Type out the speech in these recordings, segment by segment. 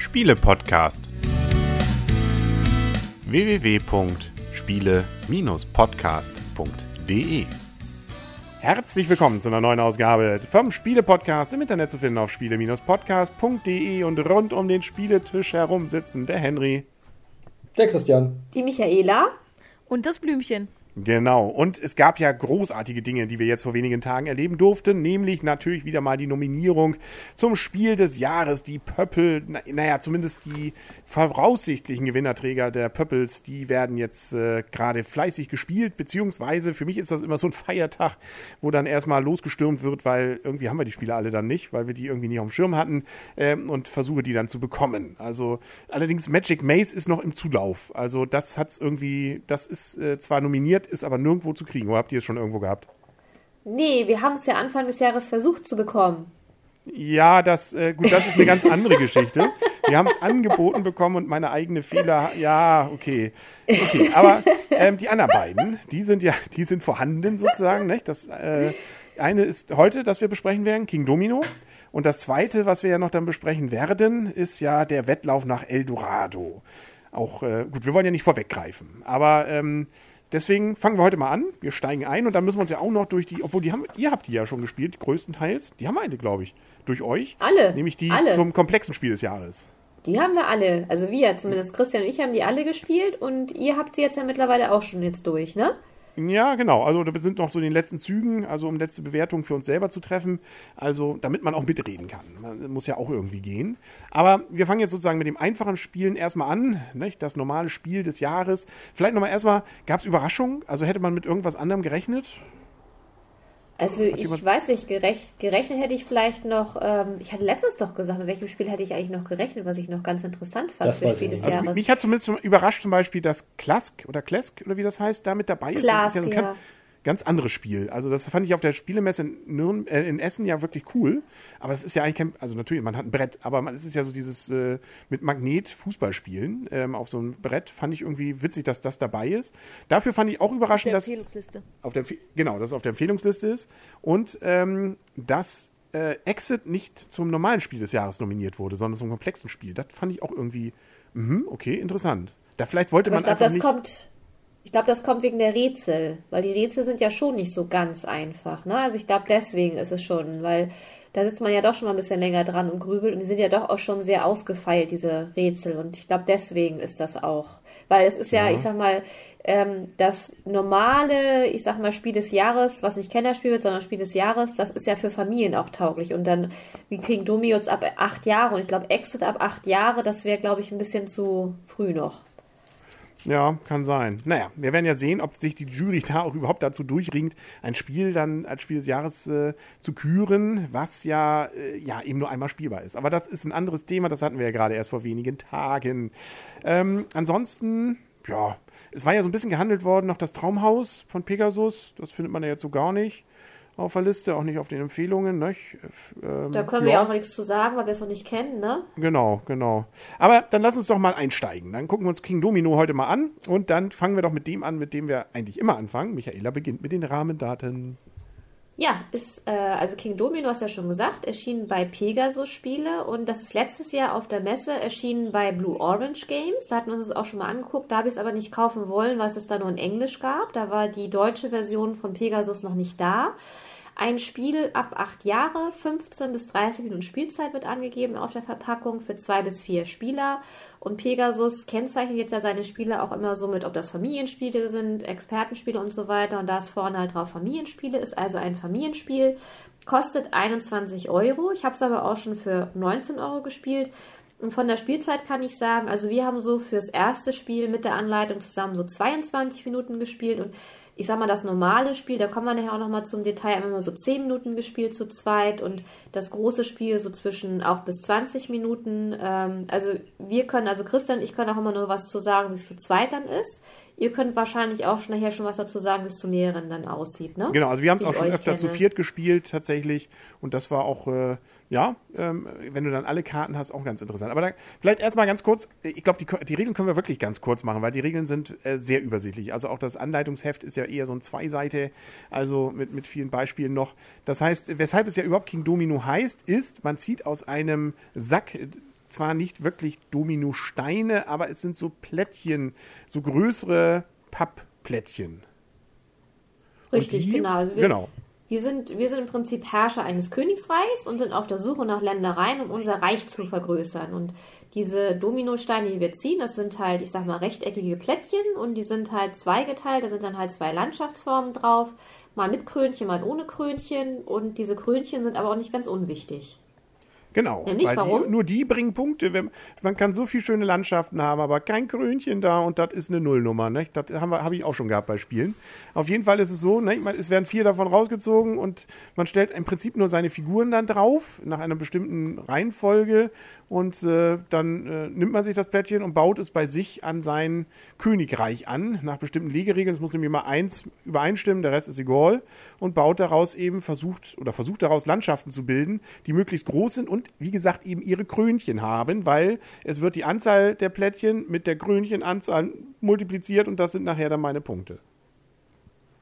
Spiele-Podcast. www.spiele-podcast.de Herzlich willkommen zu einer neuen Ausgabe vom Spiele-Podcast im Internet zu finden auf spiele-podcast.de und rund um den Spieletisch herum sitzen der Henry, Der Christian. Die Michaela. Und das Blümchen. Genau. Und es gab ja großartige Dinge, die wir jetzt vor wenigen Tagen erleben durften, nämlich natürlich wieder mal die Nominierung zum Spiel des Jahres. Die Pöppel, na, naja, zumindest die voraussichtlichen Gewinnerträger der Pöppels, die werden jetzt äh, gerade fleißig gespielt, beziehungsweise für mich ist das immer so ein Feiertag, wo dann erstmal losgestürmt wird, weil irgendwie haben wir die Spiele alle dann nicht, weil wir die irgendwie nicht auf dem Schirm hatten ähm, und versuche die dann zu bekommen. Also allerdings Magic Maze ist noch im Zulauf. Also das hat's irgendwie, das ist äh, zwar nominiert, ist aber nirgendwo zu kriegen. Oder habt ihr es schon irgendwo gehabt? Nee, wir haben es ja Anfang des Jahres versucht zu bekommen. Ja, das, äh, gut, das ist eine ganz andere Geschichte. Wir haben es angeboten bekommen und meine eigene Fehler, ja, okay. Okay, aber ähm, die anderen beiden, die sind ja, die sind vorhanden sozusagen, nicht? Das äh, eine ist heute, das wir besprechen werden, King Domino. Und das zweite, was wir ja noch dann besprechen werden, ist ja der Wettlauf nach Eldorado. Auch, äh, gut, wir wollen ja nicht vorweggreifen, aber ähm, Deswegen fangen wir heute mal an. Wir steigen ein und dann müssen wir uns ja auch noch durch die, obwohl die haben, ihr habt die ja schon gespielt, größtenteils. Die haben wir eine, glaube ich, durch euch. Alle. Nämlich die alle. zum komplexen Spiel des Jahres. Die haben wir alle. Also wir, zumindest Christian und ich haben die alle gespielt und ihr habt sie jetzt ja mittlerweile auch schon jetzt durch, ne? Ja, genau. Also wir sind noch so in den letzten Zügen, also um letzte Bewertungen für uns selber zu treffen. Also damit man auch mitreden kann. Man muss ja auch irgendwie gehen. Aber wir fangen jetzt sozusagen mit dem einfachen Spielen erstmal an. Nicht? Das normale Spiel des Jahres. Vielleicht nochmal erstmal, gab es Überraschungen? Also hätte man mit irgendwas anderem gerechnet? Also Hat ich jemand- weiß nicht, gerecht, gerechnet hätte ich vielleicht noch, ähm, ich hatte letztens doch gesagt, mit welchem Spiel hätte ich eigentlich noch gerechnet, was ich noch ganz interessant fand Das für Spiel ich des. Also Jahres. mich hat zumindest überrascht zum Beispiel, dass Klask oder Klesk oder wie das heißt, da mit dabei ist. das ist Klask, ja so ein ja. Ganz, anderes Spiel. Also das fand ich auf der Spielemesse in, Nürn äh, in Essen ja wirklich cool. Aber es ist ja eigentlich kein, also natürlich, man hat ein Brett, aber man, es ist ja so dieses äh, mit Magnet Fußballspielen ähm, auf so einem Brett. Fand ich irgendwie witzig, dass das dabei ist. Dafür fand ich auch überraschend, dass auf der genau, dass es auf der Empfehlungsliste ist und ähm, dass äh, Exit nicht zum normalen Spiel des Jahres nominiert wurde, sondern zum komplexen Spiel. Das fand ich auch irgendwie, mhm, okay, interessant. Da vielleicht wollte Aber ich man glaube, einfach das nicht. kommt, ich glaube, das kommt wegen der Rätsel, weil die Rätsel sind ja schon nicht so ganz einfach, ne? Also ich glaube, deswegen ist es schon, weil da sitzt man ja doch schon mal ein bisschen länger dran und grübelt und die sind ja doch auch schon sehr ausgefeilt, diese Rätsel. Und ich glaube, deswegen ist das auch. Weil es ist ja, Ja. ich sag mal, ähm, das normale, ich sag mal, Spiel des Jahres, was nicht Kennerspiel wird, sondern Spiel des Jahres, das ist ja für Familien auch tauglich. Und dann, wie King Domios ab acht Jahre und ich glaube, Exit ab acht Jahre, das wäre, glaube ich, ein bisschen zu früh noch. Ja, kann sein. Naja, wir werden ja sehen, ob sich die Jury da auch überhaupt dazu durchringt, ein Spiel dann als Spiel des Jahres äh, zu küren, was ja, äh, ja eben nur einmal spielbar ist. Aber das ist ein anderes Thema, das hatten wir ja gerade erst vor wenigen Tagen. Ähm, ansonsten, ja, es war ja so ein bisschen gehandelt worden, noch das Traumhaus von Pegasus, das findet man ja jetzt so gar nicht auf der Liste, auch nicht auf den Empfehlungen. Ne? Ähm, Da können wir ja auch noch nichts zu sagen, weil wir es noch nicht kennen, ne? Genau, genau. Aber dann lass uns doch mal einsteigen. Dann gucken wir uns King Domino heute mal an und dann fangen wir doch mit dem an, mit dem wir eigentlich immer anfangen. Michaela beginnt mit den Rahmendaten. Ja, ist, äh, also King Domino hast du ja schon gesagt, erschienen bei Pegasus Spiele und das ist letztes Jahr auf der Messe erschienen bei Blue Orange Games. Da hatten wir uns das auch schon mal angeguckt. Da habe ich es aber nicht kaufen wollen, weil es es da nur in Englisch gab. Da war die deutsche Version von Pegasus noch nicht da. Ein Spiel ab acht Jahre, 15 bis 30 Minuten Spielzeit wird angegeben auf der Verpackung für zwei bis vier Spieler. Und Pegasus kennzeichnet jetzt ja seine Spiele auch immer so mit, ob das Familienspiele sind, Expertenspiele und so weiter. Und da ist vorne halt drauf Familienspiele, ist also ein Familienspiel. Kostet 21 Euro. Ich habe es aber auch schon für 19 Euro gespielt. Und von der Spielzeit kann ich sagen, also wir haben so fürs erste Spiel mit der Anleitung zusammen so 22 Minuten gespielt und ich sag mal, das normale Spiel, da kommen wir nachher auch nochmal zum Detail, haben wir immer so 10 Minuten gespielt zu zweit und das große Spiel so zwischen auch bis 20 Minuten. Ähm, also wir können, also Christian und ich können auch immer nur was zu sagen, wie es zu zweit dann ist. Ihr könnt wahrscheinlich auch schon nachher schon was dazu sagen, wie es zu mehreren dann aussieht, ne? Genau, also wir haben es auch schon öfter zu kenne. viert gespielt tatsächlich und das war auch, äh, ja, ähm, wenn du dann alle Karten hast, auch ganz interessant. Aber da, vielleicht erstmal ganz kurz, ich glaube, die, die Regeln können wir wirklich ganz kurz machen, weil die Regeln sind äh, sehr übersichtlich. Also auch das Anleitungsheft ist ja eher so ein Zweiseite, also mit, mit vielen Beispielen noch. Das heißt, weshalb es ja überhaupt King Domino heißt, ist, man zieht aus einem Sack zwar nicht wirklich Dominosteine, aber es sind so Plättchen, so größere Pappplättchen. Richtig, die, genau. Also wir, genau. Wir sind, wir sind im Prinzip Herrscher eines Königsreichs und sind auf der Suche nach Ländereien, um unser Reich zu vergrößern. Und diese Dominosteine, die wir ziehen, das sind halt, ich sag mal, rechteckige Plättchen und die sind halt zweigeteilt. Da sind dann halt zwei Landschaftsformen drauf. Mal mit Krönchen, mal ohne Krönchen. Und diese Krönchen sind aber auch nicht ganz unwichtig. Genau, Nämlich weil warum? Die, nur die bringen Punkte. Wenn, man kann so viele schöne Landschaften haben, aber kein Krönchen da und das ist eine Nullnummer. Ne? Das habe hab ich auch schon gehabt bei Spielen. Auf jeden Fall ist es so, ne? es werden vier davon rausgezogen und man stellt im Prinzip nur seine Figuren dann drauf, nach einer bestimmten Reihenfolge und äh, dann äh, nimmt man sich das Plättchen und baut es bei sich an sein Königreich an, nach bestimmten Legeregeln. Es muss nämlich immer eins übereinstimmen, der Rest ist egal und baut daraus eben, versucht oder versucht daraus Landschaften zu bilden, die möglichst groß sind und wie gesagt eben ihre Krönchen haben, weil es wird die Anzahl der Plättchen mit der Krönchenanzahl multipliziert und das sind nachher dann meine Punkte.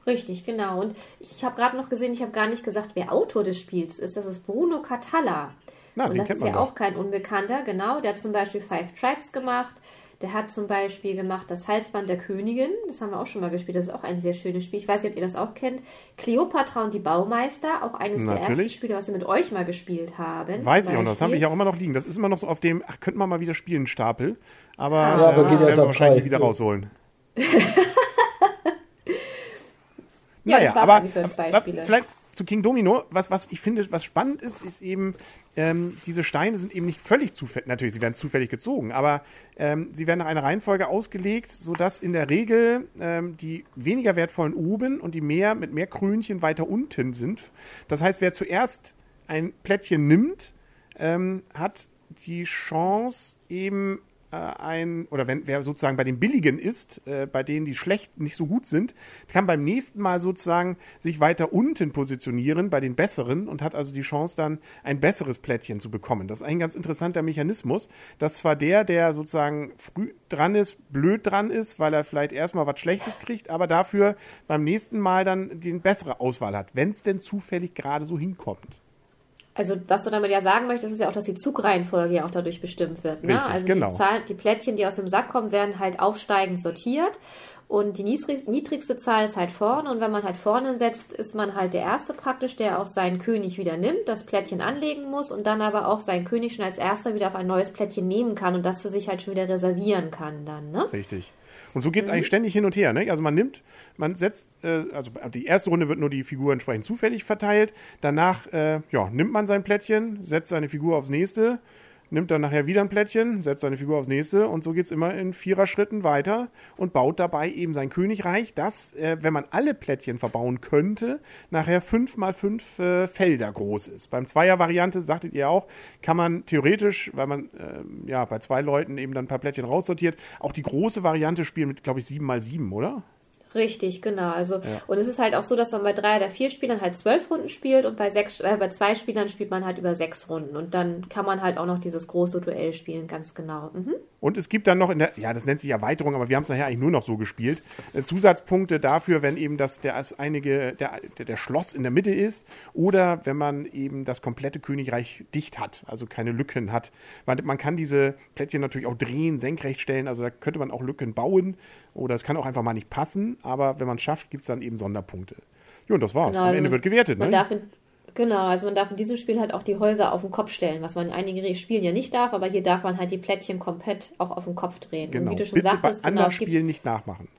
Richtig, genau. Und ich habe gerade noch gesehen, ich habe gar nicht gesagt, wer Autor des Spiels ist. Das ist Bruno Catalla. Na, und das ist ja doch. auch kein Unbekannter, genau. Der hat zum Beispiel Five Tracks gemacht. Der hat zum Beispiel gemacht das Halsband der Königin. Das haben wir auch schon mal gespielt. Das ist auch ein sehr schönes Spiel. Ich weiß nicht, ob ihr das auch kennt. Cleopatra und die Baumeister. Auch eines der Natürlich. ersten Spiele, was wir mit euch mal gespielt haben. Weiß ich auch noch, das habe ich auch immer noch liegen. Das ist immer noch so auf dem, ach, könnten wir mal wieder spielen, Stapel. Aber, Ja, äh, aber geht werden wir wahrscheinlich wieder rausholen. Ja, das war's eigentlich so als aber Beispiele. vielleicht zu King Domino, was, was ich finde, was spannend ist, ist eben, ähm, diese Steine sind eben nicht völlig zufällig, natürlich, sie werden zufällig gezogen, aber ähm, sie werden nach einer Reihenfolge ausgelegt, sodass in der Regel ähm, die weniger wertvollen oben und die mehr mit mehr Krönchen weiter unten sind. Das heißt, wer zuerst ein Plättchen nimmt, ähm, hat die Chance eben äh, ein, oder wenn wer sozusagen bei den billigen ist, äh, bei denen die schlecht nicht so gut sind, kann beim nächsten Mal sozusagen sich weiter unten positionieren bei den besseren und hat also die Chance dann ein besseres Plättchen zu bekommen. Das ist ein ganz interessanter Mechanismus, dass zwar der, der sozusagen früh dran ist, blöd dran ist, weil er vielleicht erstmal was Schlechtes kriegt, aber dafür beim nächsten Mal dann die bessere Auswahl hat, wenn es denn zufällig gerade so hinkommt. Also, was du damit ja sagen möchtest, ist ja auch, dass die Zugreihenfolge ja auch dadurch bestimmt wird. Ne? Richtig, also genau. die, Zahl, die Plättchen, die aus dem Sack kommen, werden halt aufsteigend sortiert. Und die niedrig, niedrigste Zahl ist halt vorne. Und wenn man halt vorne setzt, ist man halt der Erste praktisch, der auch seinen König wieder nimmt, das Plättchen anlegen muss und dann aber auch seinen König schon als Erster wieder auf ein neues Plättchen nehmen kann und das für sich halt schon wieder reservieren kann dann. Ne? Richtig. Und so geht es eigentlich ständig hin und her. Ne? Also man nimmt, man setzt, äh, also die erste Runde wird nur die Figur entsprechend zufällig verteilt. Danach äh, ja, nimmt man sein Plättchen, setzt seine Figur aufs nächste, nimmt dann nachher wieder ein Plättchen, setzt seine Figur aufs nächste und so geht es immer in Viererschritten weiter und baut dabei eben sein Königreich, das, äh, wenn man alle Plättchen verbauen könnte, nachher fünf mal fünf äh, Felder groß ist. Beim Zweier-Variante, sagtet ihr auch, kann man theoretisch, weil man ähm, ja bei zwei Leuten eben dann ein paar Plättchen raussortiert, auch die große Variante spielen mit, glaube ich, sieben mal sieben, oder? Richtig, genau. Also und es ist halt auch so, dass man bei drei oder vier Spielern halt zwölf Runden spielt und bei sechs, äh, bei zwei Spielern spielt man halt über sechs Runden und dann kann man halt auch noch dieses große Duell spielen, ganz genau. Mhm. Und es gibt dann noch in der, ja, das nennt sich Erweiterung, aber wir haben es nachher eigentlich nur noch so gespielt, äh, Zusatzpunkte dafür, wenn eben das der das einige, der, der, Schloss in der Mitte ist oder wenn man eben das komplette Königreich dicht hat, also keine Lücken hat. Man, man kann diese Plättchen natürlich auch drehen, senkrecht stellen, also da könnte man auch Lücken bauen oder es kann auch einfach mal nicht passen, aber wenn man es schafft, gibt es dann eben Sonderpunkte. Ja, und das war's. Genau, Am Ende also wird gewertet, Man ne? darf in, genau, also man darf in diesem Spiel halt auch die Häuser auf den Kopf stellen, was man in einigen Spielen ja nicht darf, aber hier darf man halt die Plättchen komplett auch auf den Kopf drehen. Genau. Und wie du schon Bitte sagtest, bei genau, anderen Spielen nicht nachmachen.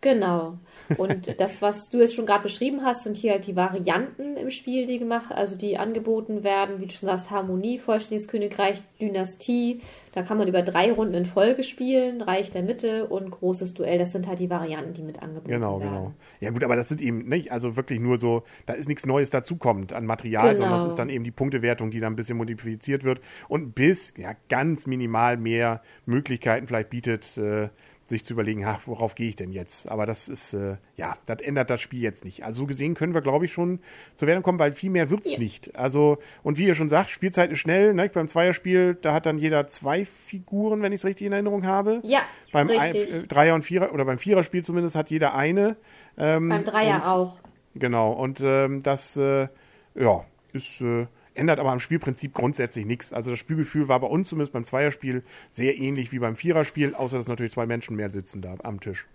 Genau. Und das, was du jetzt schon gerade beschrieben hast, sind hier halt die Varianten im Spiel, die gemacht, also die angeboten werden, wie du schon sagst, Harmonie, vollständiges Königreich, Dynastie. Da kann man über drei Runden in Folge spielen, Reich der Mitte und großes Duell. Das sind halt die Varianten, die mit angeboten Genau, werden. genau. Ja gut, aber das sind eben nicht, also wirklich nur so, da ist nichts Neues dazukommt an Material, sondern Genau. das ist dann eben die Punktewertung, die dann ein bisschen modifiziert wird und bis, ja, ganz minimal mehr Möglichkeiten vielleicht bietet, äh, sich zu überlegen, ach, worauf gehe ich denn jetzt? Aber das ist, äh, ja, das ändert das Spiel jetzt nicht. Also so gesehen können wir, glaube ich, schon zur Wertung kommen, weil viel mehr wird's Ja. nicht. Also, und wie ihr schon sagt, Spielzeit ist schnell, ne? beim Zweierspiel, da hat dann jeder zwei Figuren, wenn ich es richtig in Erinnerung habe. Ja, Beim Ein, äh, Dreier- und Vierer, oder beim Viererspiel zumindest hat jeder eine. Ähm, Beim Dreier und, auch. Genau, und ähm, das, äh, ja, ist, äh, ändert aber am Spielprinzip grundsätzlich nichts. Also das Spielgefühl war bei uns zumindest beim Zweierspiel sehr ähnlich wie beim Viererspiel, außer dass natürlich zwei Menschen mehr sitzen da am Tisch.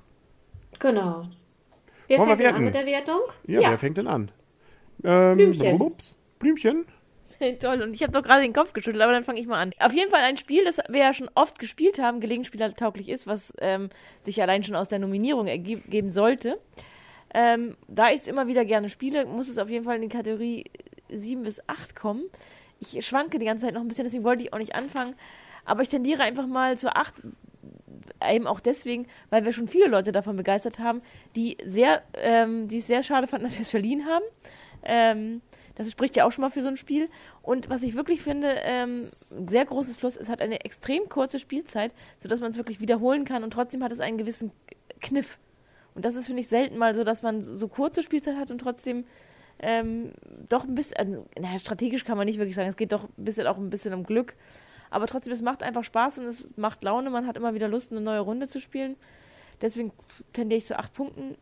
Genau. Wer Wollen wir fängt denn an mit der Wertung? Ja, wer fängt denn an? Ähm, Blümchen. Ups, Blümchen? Toll, und ich habe doch gerade den Kopf geschüttelt, aber dann fange ich mal an. Auf jeden Fall ein Spiel, das wir ja schon oft gespielt haben, gelegenspielertauglich ist, was ähm, sich allein schon aus der Nominierung ergeben sollte. Ähm, da ich es immer wieder gerne spiele, muss es auf jeden Fall in die Kategorie 7 bis 8 kommen. Ich schwanke die ganze Zeit noch ein bisschen, deswegen wollte ich auch nicht anfangen. Aber ich tendiere einfach mal zur 8, eben auch deswegen, weil wir schon viele Leute davon begeistert haben, die sehr, ähm, die es sehr schade fanden, dass wir es verliehen haben. Ähm, das spricht ja auch schon mal für so ein Spiel. Und was ich wirklich finde, ähm, sehr großes Plus, es hat eine extrem kurze Spielzeit, sodass man es wirklich wiederholen kann und trotzdem hat es einen gewissen Kniff. Und das ist, finde ich, selten mal so, dass man so kurze Spielzeit hat und trotzdem ähm, doch ein bisschen, also, naja, strategisch kann man nicht wirklich sagen, es geht doch ein bisschen auch ein bisschen um Glück. Aber trotzdem, es macht einfach Spaß und es macht Laune, man hat immer wieder Lust, eine neue Runde zu spielen. Deswegen tendiere ich zu acht Punkten.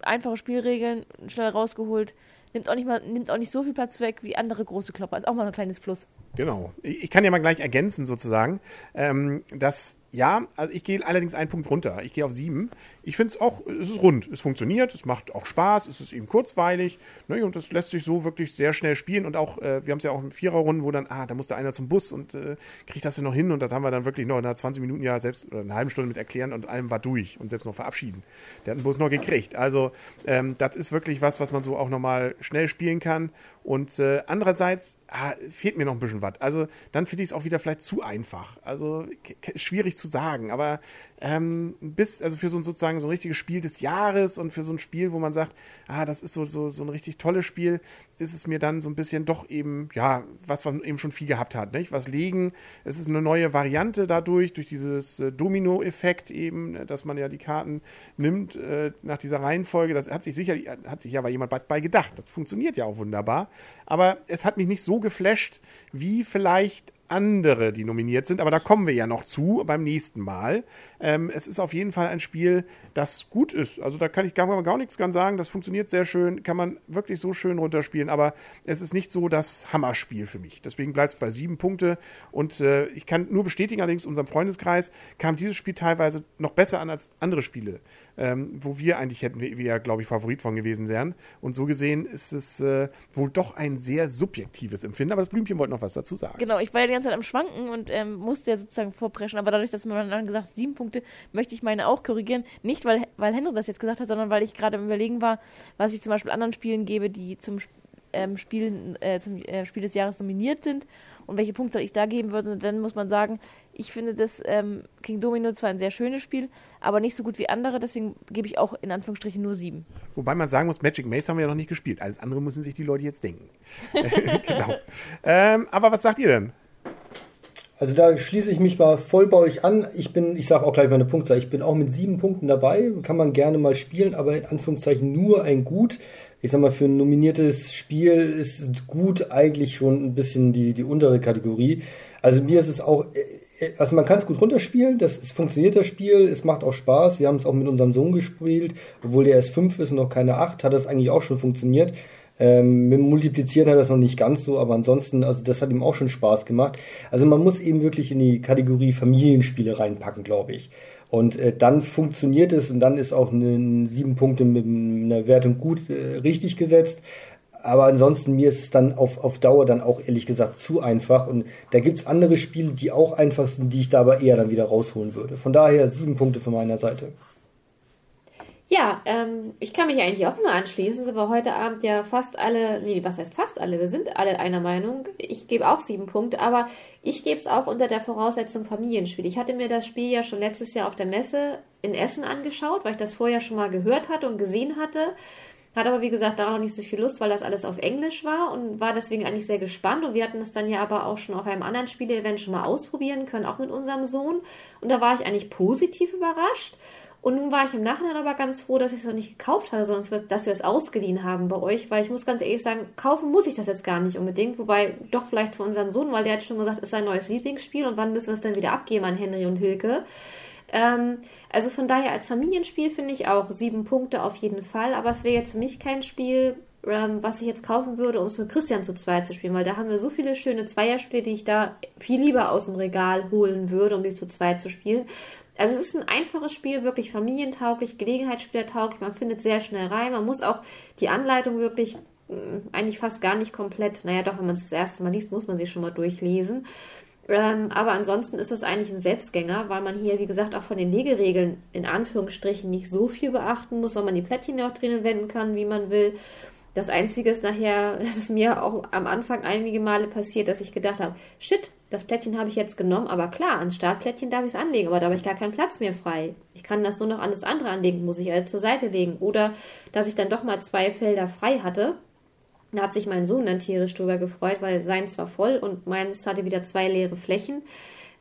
Einfache Spielregeln, schnell rausgeholt. Nimmt auch nicht mal, nimmt auch nicht so viel Platz weg wie andere große Klopper. Ist auch mal ein kleines Plus. Genau. Ich ich kann ja mal gleich ergänzen sozusagen, ähm, dass ja, also ich gehe allerdings einen Punkt runter. Ich gehe auf sieben. Ich finde es auch, es ist rund, es funktioniert, es macht auch Spaß, es ist eben kurzweilig ne, und es lässt sich so wirklich sehr schnell spielen und auch, äh, wir haben es ja auch in Viererrunden, wo dann, ah, da musste einer zum Bus und äh, kriegt das denn noch hin und das haben wir dann wirklich noch in 20 Minuten ja selbst oder eine halbe Stunde mit erklären und allem war durch und selbst noch verabschieden. Der hat den Bus noch gekriegt. Also ähm, das ist wirklich was, was man so auch nochmal schnell spielen kann und äh, andererseits ah, fehlt mir noch ein bisschen was. Also dann finde ich es auch wieder vielleicht zu einfach. Also schwierig zu sagen, aber ähm, bis, also für so ein sozusagen so ein richtiges Spiel des Jahres und für so ein Spiel, wo man sagt, ah, das ist so, so, so ein richtig tolles Spiel, ist es mir dann so ein bisschen doch eben, ja, was man eben schon viel gehabt hat, nicht? Was legen, es ist eine neue Variante dadurch, durch dieses äh, Domino-Effekt eben, äh, dass man ja die Karten nimmt äh, nach dieser Reihenfolge, das hat sich sicherlich, hat sich ja aber jemand bei gedacht, das funktioniert ja auch wunderbar, aber es hat mich nicht so geflasht, wie vielleicht andere, die nominiert sind, aber da kommen wir ja noch zu beim nächsten Mal. Ähm, es ist auf jeden Fall ein Spiel, das gut ist. Also da kann ich gar, gar nichts dran sagen. Das funktioniert sehr schön, kann man wirklich so schön runterspielen, aber es ist nicht so das Hammerspiel für mich. Deswegen bleibt es bei sieben Punkte und äh, ich kann nur bestätigen, allerdings unserem Freundeskreis kam dieses Spiel teilweise noch besser an als andere Spiele, ähm, wo wir eigentlich hätten wir, ja, glaube ich, Favorit von gewesen wären. Und so gesehen ist es äh, wohl doch ein sehr subjektives Empfinden. Aber das Blümchen wollte noch was dazu sagen. Genau, ich war ja ganze Zeit am Schwanken und ähm, musste ja sozusagen vorpreschen, aber dadurch, dass man dann gesagt sieben Punkte, möchte ich meine auch korrigieren. Nicht, weil, weil Henry das jetzt gesagt hat, sondern weil ich gerade am Überlegen war, was ich zum Beispiel anderen Spielen gebe, die zum ähm, Spiel, äh, zum äh, Spiel des Jahres nominiert sind und welche Punkte ich da geben würde. Und dann muss man sagen, ich finde das ähm, King Domino zwar ein sehr schönes Spiel, aber nicht so gut wie andere, deswegen gebe ich auch in Anführungsstrichen nur sieben. Wobei man sagen muss, Magic Maze haben wir ja noch nicht gespielt. Alles andere müssen sich die Leute jetzt denken. genau. Ähm, aber was sagt ihr denn? Also da schließe ich mich mal voll bei euch an. Ich bin, ich sage auch gleich meine Punktzahl, ich bin auch mit sieben Punkten dabei. Kann man gerne mal spielen, aber in Anführungszeichen nur ein Gut. Ich sag mal, für ein nominiertes Spiel ist gut eigentlich schon ein bisschen die, die untere Kategorie. Also mir ist es auch, äh, also man kann es gut runterspielen, das es funktioniert das Spiel, es macht auch Spaß. Wir haben es auch mit unserem Sohn gespielt, obwohl der erst fünf ist und noch keine acht, hat das eigentlich auch schon funktioniert. Ähm, mit Multiplizieren hat das noch nicht ganz so, aber ansonsten, also das hat ihm auch schon Spaß gemacht. Also man muss eben wirklich in die Kategorie Familienspiele reinpacken, glaube ich. Und äh, dann funktioniert es und dann ist auch eine, sieben Punkte mit einer Wertung gut äh, richtig gesetzt. Aber ansonsten, mir ist es dann auf, auf Dauer dann auch ehrlich gesagt zu einfach. Und da gibt's andere Spiele, die auch einfach sind, die ich da aber eher dann wieder rausholen würde. Von daher sieben Punkte von meiner Seite. Ja, ähm, ich kann mich eigentlich auch nur anschließen, sind heute Abend ja fast alle, nee, was heißt fast alle, wir sind alle einer Meinung. Ich gebe auch sieben Punkte, aber ich gebe es auch unter der Voraussetzung Familienspiel. Ich hatte mir das Spiel ja schon letztes Jahr auf der Messe in Essen angeschaut, weil ich das vorher schon mal gehört hatte und gesehen hatte. Hatte aber, wie gesagt, da noch nicht so viel Lust, weil das alles auf Englisch war und war deswegen eigentlich sehr gespannt. Und wir hatten das dann ja aber auch schon auf einem anderen Spiele-Event schon mal ausprobieren können, auch mit unserem Sohn. Und da war ich eigentlich positiv überrascht. Und nun war ich im Nachhinein aber ganz froh, dass ich es noch nicht gekauft hatte, sondern dass wir es ausgeliehen haben bei euch, weil ich muss ganz ehrlich sagen, kaufen muss ich das jetzt gar nicht unbedingt, wobei doch vielleicht für unseren Sohn, weil der hat schon gesagt, es ist sein neues Lieblingsspiel. Und wann müssen wir es dann wieder abgeben an Henry und Hilke. Ähm, also von daher als Familienspiel finde ich auch sieben Punkte auf jeden Fall, aber es wäre jetzt für mich kein Spiel, ähm, was ich jetzt kaufen würde, um es mit Christian zu zweit zu spielen, weil da haben wir so viele schöne Zweierspiele, die ich da viel lieber aus dem Regal holen würde, um die zu zweit zu spielen. Also es ist ein einfaches Spiel, wirklich familientauglich, Gelegenheitsspielertauglich, man findet sehr schnell rein, man muss auch die Anleitung wirklich mh, eigentlich fast gar nicht komplett, naja doch, wenn man es das erste Mal liest, muss man sie schon mal durchlesen. Ähm, aber ansonsten ist das eigentlich ein Selbstgänger, weil man hier, wie gesagt, auch von den Legeregeln in Anführungsstrichen nicht so viel beachten muss, weil man die Plättchen ja auch drinnen wenden kann, wie man will. Das Einzige ist nachher, das ist mir auch am Anfang einige Male passiert, dass ich gedacht habe, shit, das Plättchen habe ich jetzt genommen, aber klar, ans Startplättchen darf ich es anlegen, aber da habe ich gar keinen Platz mehr frei. Ich kann das nur noch an das andere anlegen, muss ich also zur Seite legen. Oder dass ich dann doch mal zwei Felder frei hatte da hat sich mein Sohn dann tierisch drüber gefreut, weil seins war voll und meins hatte wieder zwei leere Flächen.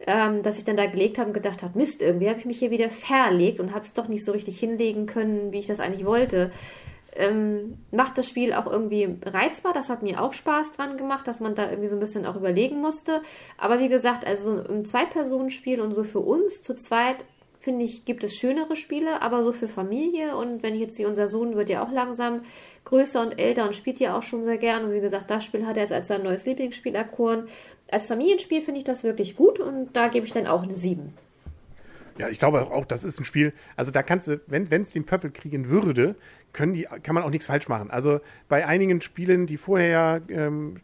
Ähm, dass ich dann da gelegt habe und gedacht habe, Mist, irgendwie habe ich mich hier wieder verlegt und habe es doch nicht so richtig hinlegen können, wie ich das eigentlich wollte. Ähm, macht das Spiel auch irgendwie reizbar. Das hat mir auch Spaß dran gemacht, dass man da irgendwie so ein bisschen auch überlegen musste. Aber wie gesagt, also im Zwei-Personen-Spiel und so für uns zu zweit finde ich, gibt es schönere Spiele, aber so für Familie und wenn ich jetzt sehe, unser Sohn wird ja auch langsam größer und älter und spielt ja auch schon sehr gern. Und wie gesagt, das Spiel hat er jetzt als sein neues Lieblingsspiel erkoren. Als Familienspiel finde ich das wirklich gut und da gebe ich dann auch eine 7. Ja, ich glaube auch, das ist ein Spiel, also da kannst du, wenn es den Pöppel kriegen würde, können die, kann man auch nichts falsch machen. Also bei einigen Spielen, die vorher ähm,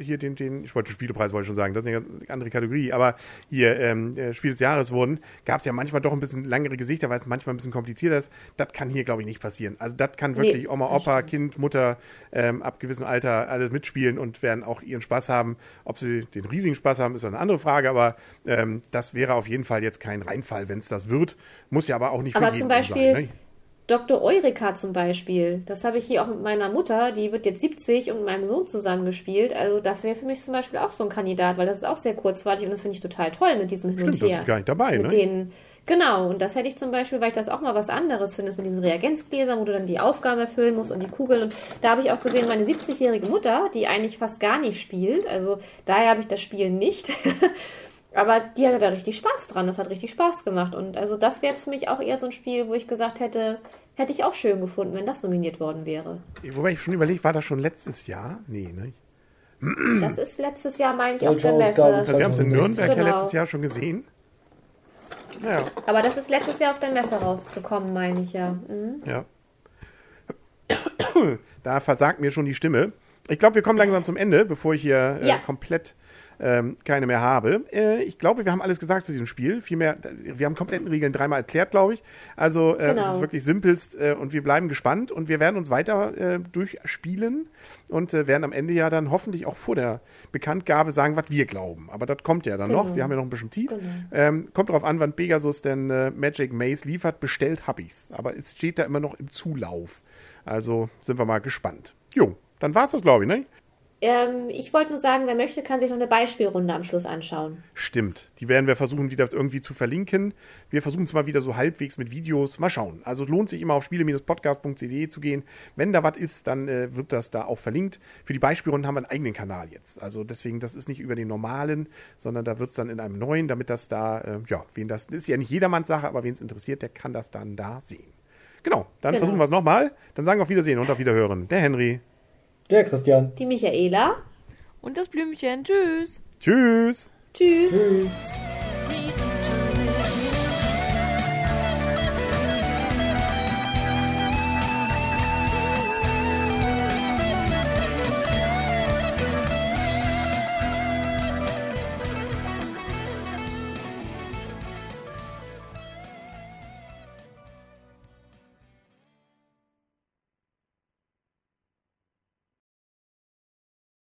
hier den, den, ich wollte Spielepreis wollte ich schon sagen, das ist eine andere Kategorie, aber hier ähm, äh, Spiel des Jahres wurden, gab es ja manchmal doch ein bisschen langere Gesichter, weil es manchmal ein bisschen komplizierter ist. Das kann hier, glaube ich, nicht passieren. Also das kann wirklich nee, Oma, Opa, Kind, Mutter ähm, ab gewissem Alter alles mitspielen und werden auch ihren Spaß haben. Ob sie den riesigen Spaß haben, ist eine andere Frage, aber ähm, das wäre auf jeden Fall jetzt kein Reinfall, wenn es das wird. Muss ja aber auch nicht aber für jeden zum Beispiel, sein. Ne? Dr. Eureka zum Beispiel, das habe ich hier auch mit meiner Mutter, die wird jetzt 70 und mit meinem Sohn zusammengespielt. Also das wäre für mich zum Beispiel auch so ein Kandidat, weil das ist auch sehr kurzweilig und das finde ich total toll mit diesem Hin Stimmt, und Her. Das ist gar nicht dabei, mit ne? Den, genau, und das hätte ich zum Beispiel, weil ich das auch mal was anderes finde, mit diesen Reagenzgläsern, wo du dann die Aufgaben erfüllen musst und die Kugeln. Und da habe ich auch gesehen, meine 70-jährige Mutter, die eigentlich fast gar nicht spielt, also daher habe ich das Spiel nicht. Aber die hatte da richtig Spaß dran. Das hat richtig Spaß gemacht. Und also das wäre für mich auch eher so ein Spiel, wo ich gesagt hätte, hätte ich auch schön gefunden, wenn das nominiert worden wäre. Wobei ich schon überlegt, war das schon letztes Jahr? Nee, ne? Das ist letztes Jahr, meine ich, auf der Messe. Also wir haben es in Nürnberg genau. ja letztes Jahr schon gesehen. Ja. Aber das ist letztes Jahr auf der Messe rausgekommen, meine ich ja. Mhm. Ja. Da versagt mir schon die Stimme. Ich glaube, wir kommen langsam zum Ende, bevor ich hier äh, ja. komplett ähm, keine mehr habe. Äh, ich glaube, wir haben alles gesagt zu diesem Spiel. Vielmehr, wir haben kompletten Regeln dreimal erklärt, glaube ich. Also äh, genau. es ist wirklich simpelst äh, und wir bleiben gespannt und wir werden uns weiter äh, durchspielen und äh, werden am Ende ja dann hoffentlich auch vor der Bekanntgabe sagen, was wir glauben. Aber das kommt ja dann genau. noch. Wir haben ja noch ein bisschen Tief. Genau. Ähm, kommt darauf an, wann Pegasus denn äh, Magic Maze liefert. Bestellt hab ich's. Aber es steht da immer noch im Zulauf. Also sind wir mal gespannt. Jo, dann war's das, glaube ich, ne? Ähm, ich wollte nur sagen, wer möchte, kann sich noch eine Beispielrunde am Schluss anschauen. Stimmt. Die werden wir versuchen, wieder irgendwie zu verlinken. Wir versuchen es mal wieder so halbwegs mit Videos. Mal schauen. Also lohnt sich immer auf spiele-podcast.cd zu gehen. Wenn da was ist, dann äh, wird das da auch verlinkt. Für die Beispielrunde haben wir einen eigenen Kanal jetzt. Also deswegen, das ist nicht über den normalen, sondern da wird es dann in einem neuen, damit das da, äh, ja, wen das, das ist ja nicht jedermanns Sache, aber wen es interessiert, der kann das dann da sehen. Genau, dann genau. versuchen wir es nochmal. Dann sagen wir auf Wiedersehen und auf Wiederhören. Der Henry. Der Christian. Die Michaela. Und das Blümchen. Tschüss. Tschüss. Tschüss. Tschüss.